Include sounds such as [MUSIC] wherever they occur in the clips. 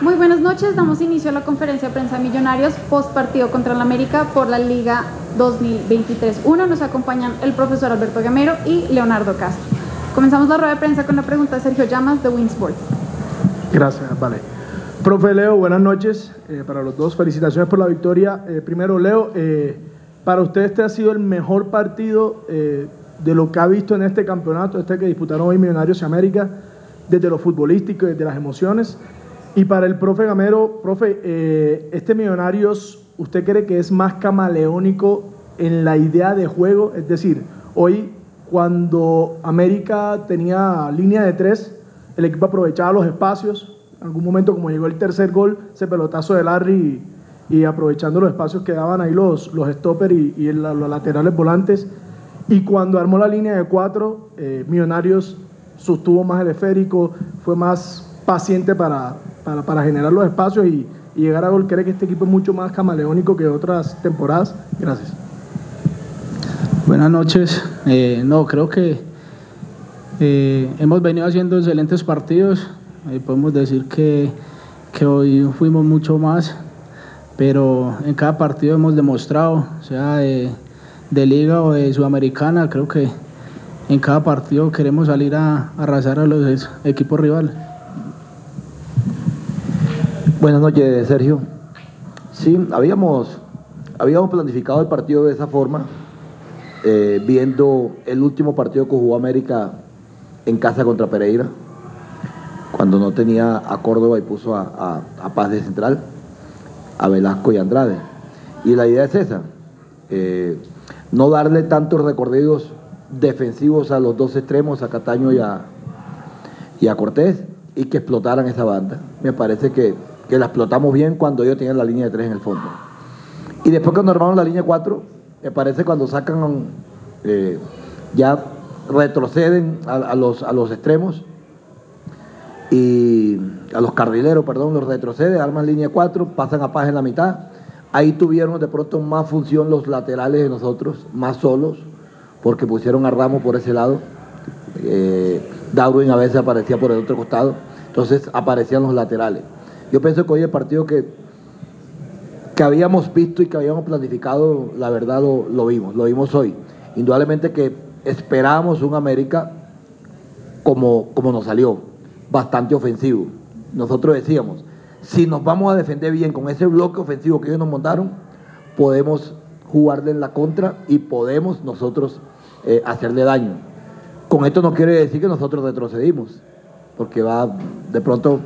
Muy buenas noches, damos inicio a la conferencia de prensa Millonarios post partido contra el América por la Liga 2023-1. Nos acompañan el profesor Alberto Gamero y Leonardo Castro. Comenzamos la rueda de prensa con la pregunta de Sergio Llamas de Winsport. Gracias, vale. Profe Leo, buenas noches eh, para los dos. Felicitaciones por la victoria. Eh, primero, Leo, eh, para usted este ha sido el mejor partido eh, de lo que ha visto en este campeonato, este que disputaron hoy Millonarios y América, desde lo futbolístico, desde las emociones. Y para el profe Gamero, profe, eh, este Millonarios, ¿usted cree que es más camaleónico en la idea de juego? Es decir, hoy cuando América tenía línea de tres, el equipo aprovechaba los espacios. En algún momento, como llegó el tercer gol, ese pelotazo de Larry y, aprovechando los espacios que daban ahí los, los stoppers y, los laterales volantes. Y cuando armó la línea de cuatro, eh, Millonarios sostuvo más el esférico, fue más paciente para, para, generar los espacios y, llegar a gol. ¿Cree que este equipo es mucho más camaleónico que otras temporadas? Gracias. Buenas noches. Eh, no, creo que eh, hemos venido haciendo excelentes partidos. Eh, podemos decir que, hoy fuimos mucho más, pero en cada partido hemos demostrado, sea de, liga o de sudamericana, creo que en cada partido queremos salir a, arrasar a los equipos rivales. Buenas noches, Sergio. Sí, habíamos, habíamos planificado el partido de esa forma, eh, viendo el último partido que jugó América en casa contra Pereira, cuando no tenía a Córdoba y puso a, a- Paz de Central, a Velasco y Andrade. Y la idea es esa, eh, no darle tantos recorridos defensivos a los dos extremos, a Cataño y a, y a Cortés y que explotaran esa banda. Me parece que, que la explotamos bien cuando ellos tenían la línea de tres en el fondo. Y después cuando armaron la línea 4, me parece cuando sacan, eh, ya retroceden a, a los, a los extremos y a los carrileros, perdón, los retroceden, arman línea 4, pasan a paz en la mitad. Ahí tuvieron de pronto más función los laterales de nosotros, más solos, porque pusieron a Ramos por ese lado. Eh, Darwin a veces aparecía por el otro costado. Entonces aparecían los laterales. Yo pienso que hoy el partido que, que habíamos visto y que habíamos planificado, la verdad lo, lo vimos, lo vimos hoy. Indudablemente que esperábamos un América como, como nos salió, bastante ofensivo. Nosotros decíamos, si nos vamos a defender bien con ese bloque ofensivo que ellos nos montaron, podemos jugarle en la contra y podemos nosotros eh, hacerle daño. Con esto no quiere decir que nosotros retrocedimos, porque va de pronto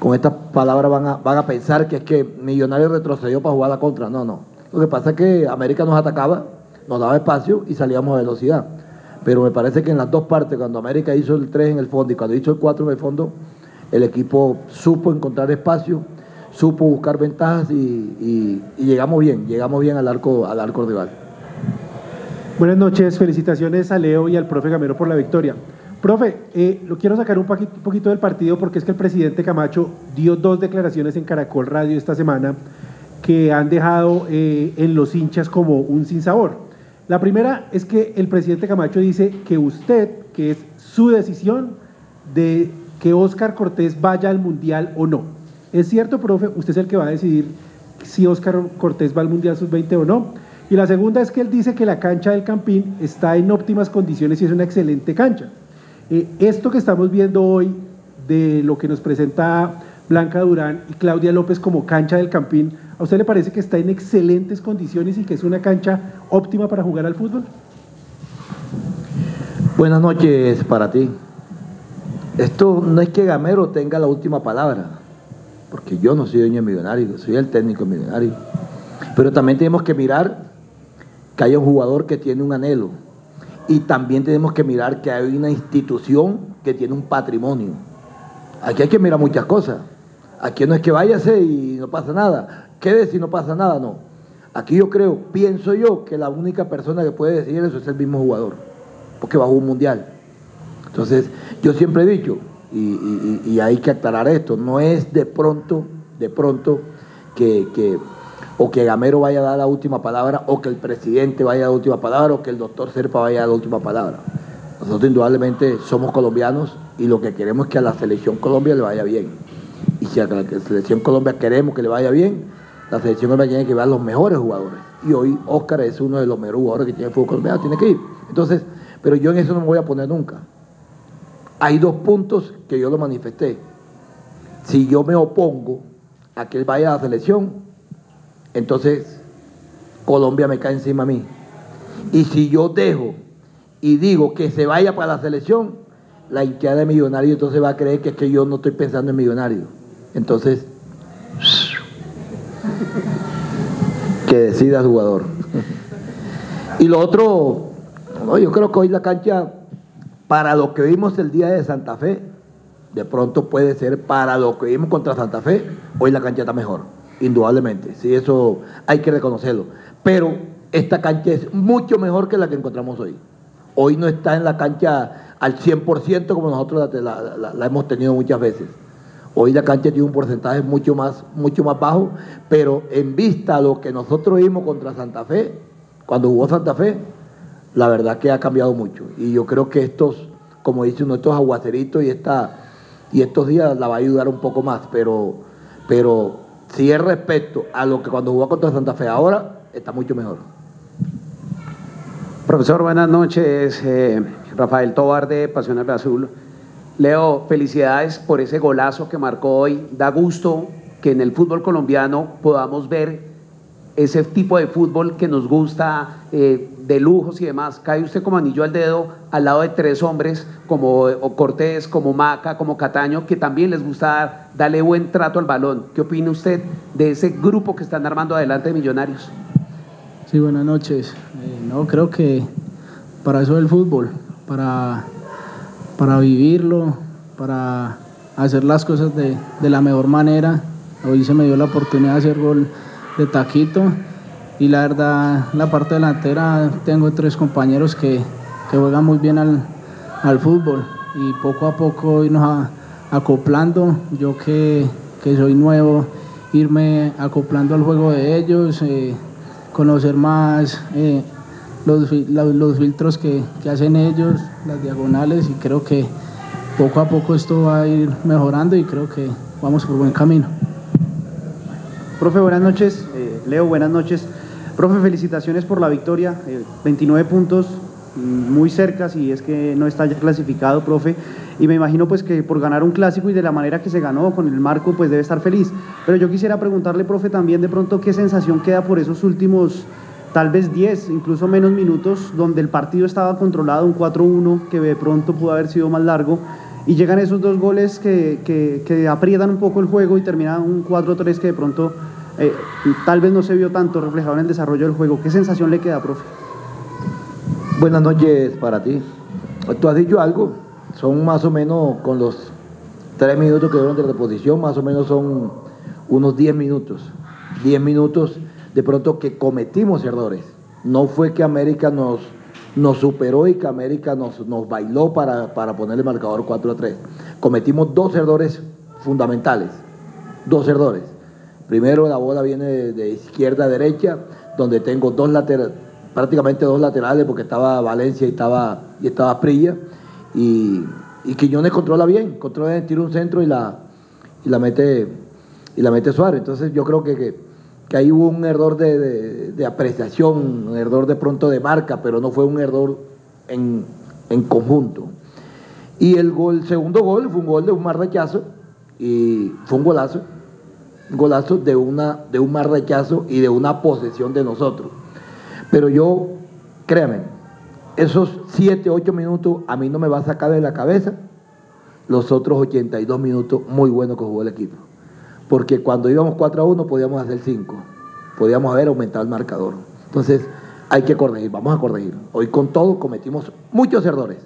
con estas palabras van a, van a pensar que es que Millonarios retrocedió para jugar la contra. No, no. Lo que pasa es que América nos atacaba, nos daba espacio y salíamos a velocidad. Pero me parece que en las dos partes, cuando América hizo el 3 en el fondo y cuando hizo el 4 en el fondo, el equipo supo encontrar espacio, supo buscar ventajas y, llegamos bien, llegamos bien al arco, al arco rival. Buenas noches, felicitaciones a Leo y al profe Gamero por la victoria. Profe, eh, lo quiero sacar un poqui- un poquito del partido porque es que el presidente Camacho dio dos declaraciones en Caracol Radio esta semana que han dejado eh, en los hinchas como un sinsabor. La primera es que el presidente Camacho dice que usted, que es su decisión de que Óscar Cortés vaya al Mundial o no. ¿Es cierto, profe? Usted es el que va a decidir si Óscar Cortés va al Mundial Sub-20 o no. Y la segunda es que él dice que la cancha del Campín está en óptimas condiciones y es una excelente cancha. Eh, esto que estamos viendo hoy de lo que nos presenta Blanca Durán y Claudia López como cancha del Campín, ¿a usted le parece que está en excelentes condiciones y que es una cancha óptima para jugar al fútbol? Buenas noches para ti. Esto no es que Gamero tenga la última palabra, porque yo no soy dueño de millonario, soy el técnico millonario. Pero también tenemos que mirar que hay un jugador que tiene un anhelo. Y también tenemos que mirar que hay una institución que tiene un patrimonio. Aquí hay que mirar muchas cosas. Aquí no es que váyase y no pasa nada. Quédese y no pasa nada, no. Aquí yo creo, pienso yo, que la única persona que puede decir eso es el mismo jugador. Porque a un mundial. Entonces, yo siempre he dicho, y, hay que aclarar esto, no es de pronto, de pronto, que o que Gamero vaya a dar la última palabra, o que el presidente vaya a dar la última palabra, o que el doctor Serpa vaya a dar la última palabra. Nosotros indudablemente somos colombianos y lo que queremos es que a la selección Colombia le vaya bien. Y si a la selección Colombia queremos que le vaya bien, la selección Colombia tiene que ver a los mejores jugadores. Y hoy Oscar es uno de los mejores jugadores que tiene el fútbol colombiano, tiene que ir. Entonces, pero yo en eso no me voy a poner nunca. Hay dos puntos que yo lo manifesté. Si yo me opongo a que él vaya a la selección, entonces Colombia me cae encima a mí. Y si yo dejo y digo que se vaya para la selección, la hinchada de millonario entonces va a creer que es que yo no estoy pensando en millonario. Entonces, [LAUGHS] que decida jugador. Y lo otro, yo creo que hoy la cancha, para lo que vimos el día de Santa Fe, de pronto puede ser para lo que vimos contra Santa Fe, hoy la cancha está mejor, indudablemente. Sí, eso hay que reconocerlo. Pero esta cancha es mucho mejor que la que encontramos hoy. Hoy no está en la cancha al 100% como nosotros la, hemos tenido muchas veces. Hoy la cancha tiene un porcentaje mucho más, mucho más bajo, pero en vista a lo que nosotros vimos contra Santa Fe, cuando jugó Santa Fe, la verdad que ha cambiado mucho. Y yo creo que estos, como dice uno, estos aguaceritos y, esta, y estos días la va a ayudar un poco más, pero, pero si es respecto a lo que cuando jugó contra Santa Fe ahora, está mucho mejor. Profesor, buenas noches. Eh, Rafael Tobar de Pasiones Azul. Leo, felicidades por ese golazo que marcó hoy. Da gusto que en el fútbol colombiano podamos ver ese tipo de fútbol que nos gusta, eh, de lujos y demás. Cae usted como anillo al dedo al lado de tres hombres como Cortés, como Maca, como Cataño, que también les gusta darle buen trato al balón. ¿Qué opina usted de ese grupo que están armando adelante de Millonarios? Sí, buenas noches. Eh, no, creo que para eso es el fútbol, para, para vivirlo, para hacer las cosas de, la mejor manera. Hoy se me dio la oportunidad de hacer gol de taquito y la verdad, la parte delantera tengo tres compañeros que, juegan muy bien al, fútbol y poco a poco irnos acoplando. Yo que, soy nuevo, irme acoplando al juego de ellos. Eh, conocer más eh, los, los, filtros que, que, hacen ellos, las diagonales y creo que poco a poco esto va a ir mejorando y creo que vamos por buen camino. Profe, buenas noches. Eh, Leo, buenas noches. Profe, felicitaciones por la victoria. 29 eh, puntos, mm, muy cerca, si es que no está ya clasificado, profe y me imagino pues que por ganar un clásico y de la manera que se ganó con el marco pues debe estar feliz. Pero yo quisiera preguntarle, profe, también de pronto qué sensación queda por esos últimos tal vez 10, incluso menos minutos, donde el partido estaba controlado, un 4-1 que de pronto pudo haber sido más largo, y llegan esos dos goles que, que, aprietan un poco el juego y termina un 4-3 que de pronto eh, tal vez no se vio tanto reflejado en el desarrollo del juego. ¿Qué sensación le queda, profe? Buenas noches para ti. ¿Tú has dicho algo? Son más o menos con los tres minutos que dieron de reposición, más o menos son unos diez minutos. Diez minutos de pronto que cometimos errores. No fue que América nos, nos superó y que América nos, nos bailó para, para poner el marcador 4 a 3. Cometimos dos errores fundamentales. Dos errores. Primero la bola viene de, izquierda a derecha, donde tengo dos laterales, prácticamente dos laterales, porque estaba Valencia y estaba, y estaba Prilla y, y Quiñones controla bien, controla, tira un centro y la, y la mete y la mete Suárez. Entonces yo creo que, que, ahí hubo un error de, apreciación, un error de pronto de marca, pero no fue un error en, conjunto. Y el gol, segundo gol fue un gol de un mar rechazo y fue un golazo, un golazo de, una, de un mar rechazo y de una posesión de nosotros. Pero yo, créanme, esos 7, 8 minutos a mí no me va a sacar de la cabeza los otros 82 minutos muy buenos que jugó el equipo. Porque cuando íbamos 4 a 1 podíamos hacer 5, podíamos haber aumentado el marcador. Entonces hay que corregir, vamos a corregir. Hoy con todo cometimos muchos errores,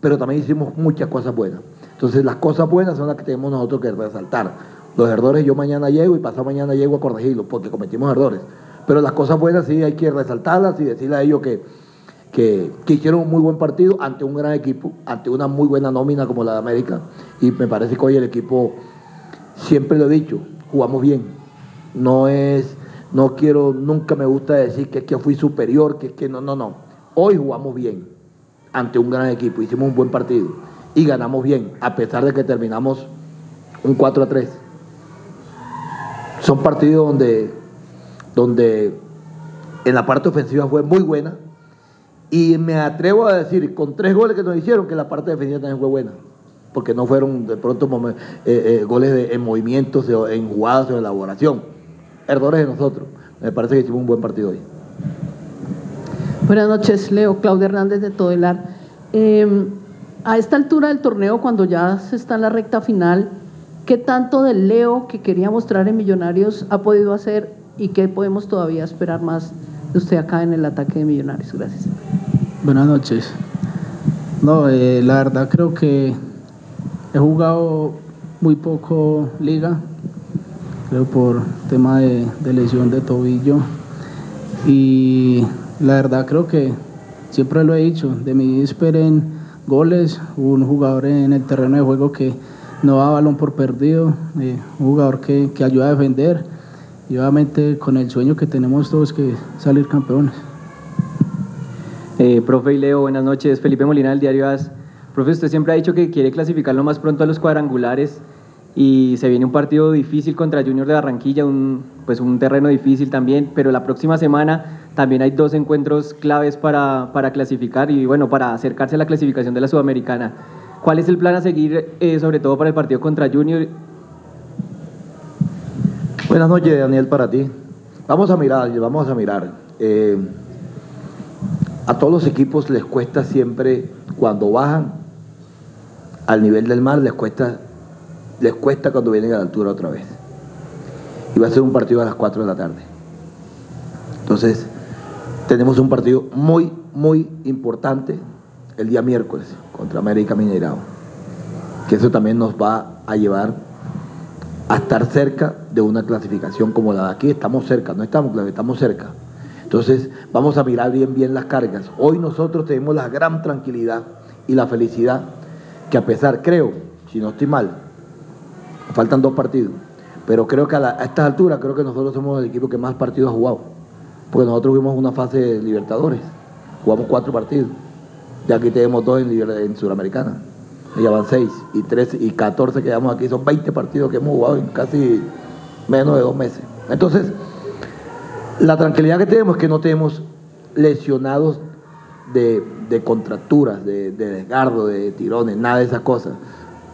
pero también hicimos muchas cosas buenas. Entonces las cosas buenas son las que tenemos nosotros que resaltar. Los errores yo mañana llego y pasado mañana llego a corregirlos porque cometimos errores. Pero las cosas buenas sí hay que resaltarlas y decirle a ellos que que, hicieron un muy buen partido ante un gran equipo, ante una muy buena nómina como la de América. Y me parece que hoy el equipo, siempre lo he dicho, jugamos bien. No es, no quiero, nunca me gusta decir que es que fui superior, que es que no, no, no. Hoy jugamos bien ante un gran equipo, hicimos un buen partido y ganamos bien, a pesar de que terminamos un 4 a 3. Son partidos donde, donde en la parte ofensiva fue muy buena. Y me atrevo a decir, con tres goles que nos hicieron, que la parte defensiva también fue buena. Porque no fueron de pronto eh, eh, goles de, en movimientos, en jugadas o en elaboración. Errores de nosotros. Me parece que hicimos un buen partido hoy. Buenas noches, Leo. Claudia Hernández de Todelar. Eh, a esta altura del torneo, cuando ya se está en la recta final, ¿qué tanto del Leo que quería mostrar en Millonarios ha podido hacer y qué podemos todavía esperar más de usted acá en el ataque de Millonarios? Gracias. Buenas noches. No, eh, la verdad creo que he jugado muy poco liga, creo por tema de, lesión de tobillo y la verdad creo que siempre lo he dicho, de mí esperen goles, un jugador en el terreno de juego que no da balón por perdido, eh, un jugador que, que, ayuda a defender y obviamente con el sueño que tenemos todos que salir campeones. Eh, profe y Leo, buenas noches. Felipe Molina del diario AS. Profe, usted siempre ha dicho que quiere clasificar lo más pronto a los cuadrangulares y se viene un partido difícil contra Junior de Barranquilla, un, pues un terreno difícil también, pero la próxima semana también hay dos encuentros claves para, para clasificar y bueno, para acercarse a la clasificación de la Sudamericana. ¿Cuál es el plan a seguir, eh, sobre todo para el partido contra Junior? Buenas noches, Daniel, para ti. Vamos a mirar, vamos a mirar. Eh, a todos los equipos les cuesta siempre, cuando bajan al nivel del mar, les cuesta les cuesta cuando vienen a la altura otra vez. Y va a ser un partido a las 4 de la tarde. Entonces, tenemos un partido muy, muy importante el día miércoles contra América Mineirao. Que eso también nos va a llevar a estar cerca de una clasificación como la de aquí. Estamos cerca, no estamos, estamos cerca. Entonces, vamos a mirar bien, bien las cargas. Hoy nosotros tenemos la gran tranquilidad y la felicidad que a pesar, creo, si no estoy mal, Faltan dos partidos. Pero creo que a, estas alturas, creo que nosotros somos el equipo que más partidos ha jugado. Porque nosotros tuvimos una fase de Libertadores. Jugamos cuatro partidos. Ya aquí tenemos dos en, en Suramericana. Ya van seis. Y, tres, y 14 que llevamos aquí. Son 20 partidos que hemos jugado en casi menos de dos meses. Entonces, la tranquilidad que tenemos es que no tenemos lesionados de, contracturas, de, de desgardo, de tirones, nada de esas cosas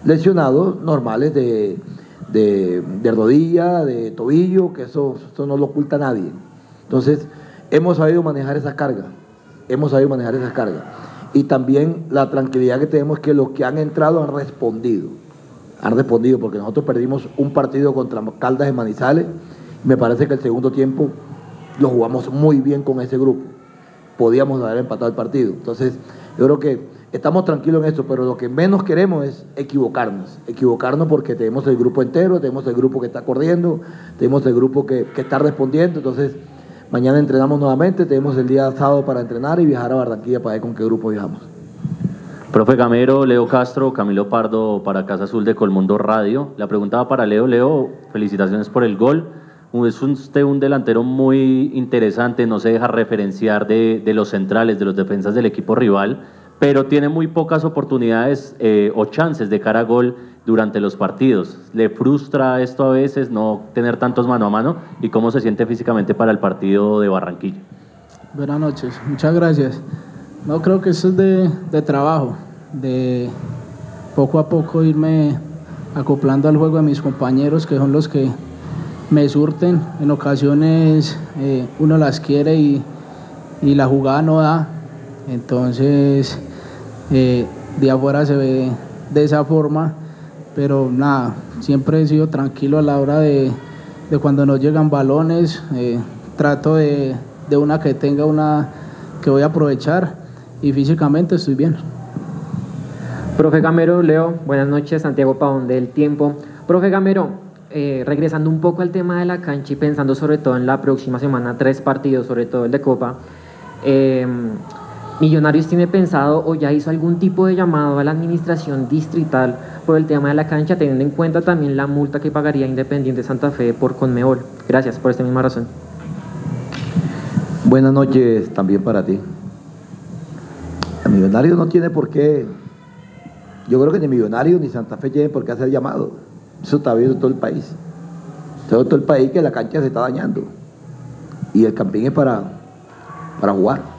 lesionados normales de, de, rodilla, de tobillo, que eso, no lo oculta nadie. Entonces, hemos sabido manejar esas cargas, hemos sabido manejar esas cargas. Y también la tranquilidad que tenemos es que los que han entrado han respondido, han respondido, porque nosotros perdimos un partido contra Caldas de Manizales, me parece que el segundo tiempo lo jugamos muy bien con ese grupo, podíamos haber empatado el partido. Entonces, yo creo que estamos tranquilos en esto, pero lo que menos queremos es equivocarnos. Equivocarnos porque tenemos el grupo entero, tenemos el grupo que está corriendo, tenemos el grupo que, está respondiendo. Entonces, mañana entrenamos nuevamente, tenemos el día sábado para entrenar y viajar a Barranquilla para ver con qué grupo viajamos. Profe Gamero, Leo Castro, Camilo Pardo para Casa Azul de Colmundo Radio. La preguntaba para Leo. Leo, felicitaciones por el gol. Es usted un delantero muy interesante, no se deja referenciar de, de los centrales, de los defensas del equipo rival pero tiene muy pocas oportunidades eh, o chances de cara a gol durante los partidos. ¿Le frustra esto a veces no tener tantos mano a mano? ¿Y cómo se siente físicamente para el partido de Barranquilla? Buenas noches, muchas gracias. No creo que eso es de, de trabajo, de poco a poco irme acoplando al juego de mis compañeros, que son los que me surten. En ocasiones eh, uno las quiere y, y la jugada no da, entonces, eh, de afuera se ve de esa forma, pero nada, siempre he sido tranquilo a la hora de, cuando nos llegan balones, eh, trato de, una que tenga una que voy a aprovechar y físicamente estoy bien. Profe Gamero, Leo, buenas noches, Santiago Pavón del Tiempo. Profe Gamero, eh, regresando un poco al tema de la cancha y pensando sobre todo en la próxima semana, tres partidos, sobre todo el de Copa. Millonarios tiene pensado o ya hizo algún tipo de llamado a la administración distrital por el tema de la cancha, teniendo en cuenta también la multa que pagaría Independiente Santa Fe por Conmebol. Gracias por esta misma razón. Buenas noches también para ti. El millonario no tiene por qué, yo creo que ni millonario ni Santa Fe tienen por qué hacer llamado. Eso está viendo todo el país. todo el país que la cancha se está dañando. Y el campín es para, para jugar.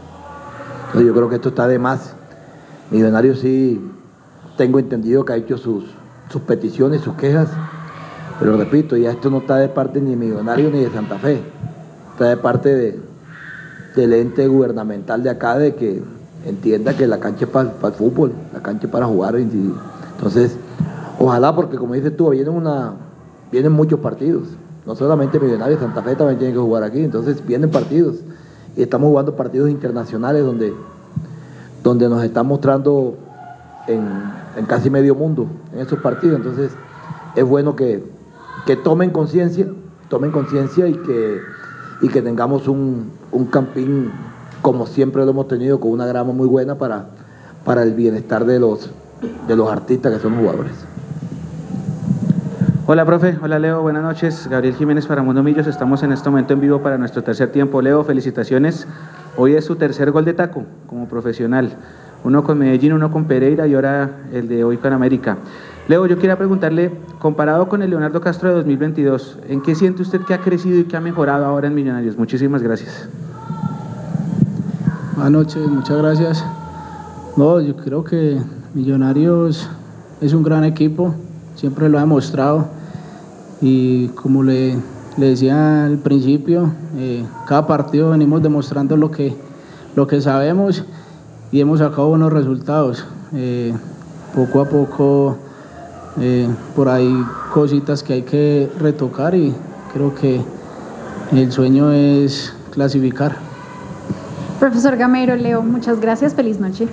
Yo creo que esto está de más. Millonarios sí tengo entendido que ha hecho sus, sus peticiones, sus quejas, pero repito, ya esto no está de parte ni de Millonarios ni de Santa Fe, está de parte de, del ente gubernamental de acá de que entienda que la cancha es para, el fútbol, la cancha es para jugar. Entonces, ojalá, porque como dices tú, vienen, una, vienen muchos partidos, no solamente Millonarios, Santa Fe también tiene que jugar aquí, entonces vienen partidos y estamos jugando partidos internacionales donde, donde nos están mostrando en, casi medio mundo en esos partidos. Entonces es bueno que, tomen conciencia, tomen conciencia y que, y que tengamos un, un campín como siempre lo hemos tenido, con una grama muy buena para, para el bienestar de los, de los artistas que son jugadores. Hola, profe. Hola, Leo. Buenas noches. Gabriel Jiménez para Mundo Millos. Estamos en este momento en vivo para nuestro tercer tiempo. Leo, felicitaciones. Hoy es su tercer gol de taco como profesional uno con Medellín, uno con Pereira y ahora el de hoy con América. Leo, yo quería preguntarle, comparado con el Leonardo Castro de 2022, ¿en qué siente usted que ha crecido y que ha mejorado ahora en Millonarios? Muchísimas gracias. Buenas noches, muchas gracias. No, yo creo que Millonarios es un gran equipo, siempre lo ha demostrado y como le, decía al principio, eh, cada partido venimos demostrando lo que, lo que sabemos y hemos sacado buenos resultados. Eh, poco a poco eh, por ahí cositas que hay que retocar y creo que el sueño es clasificar. Profesor Gamero, Leo, muchas gracias, feliz noche.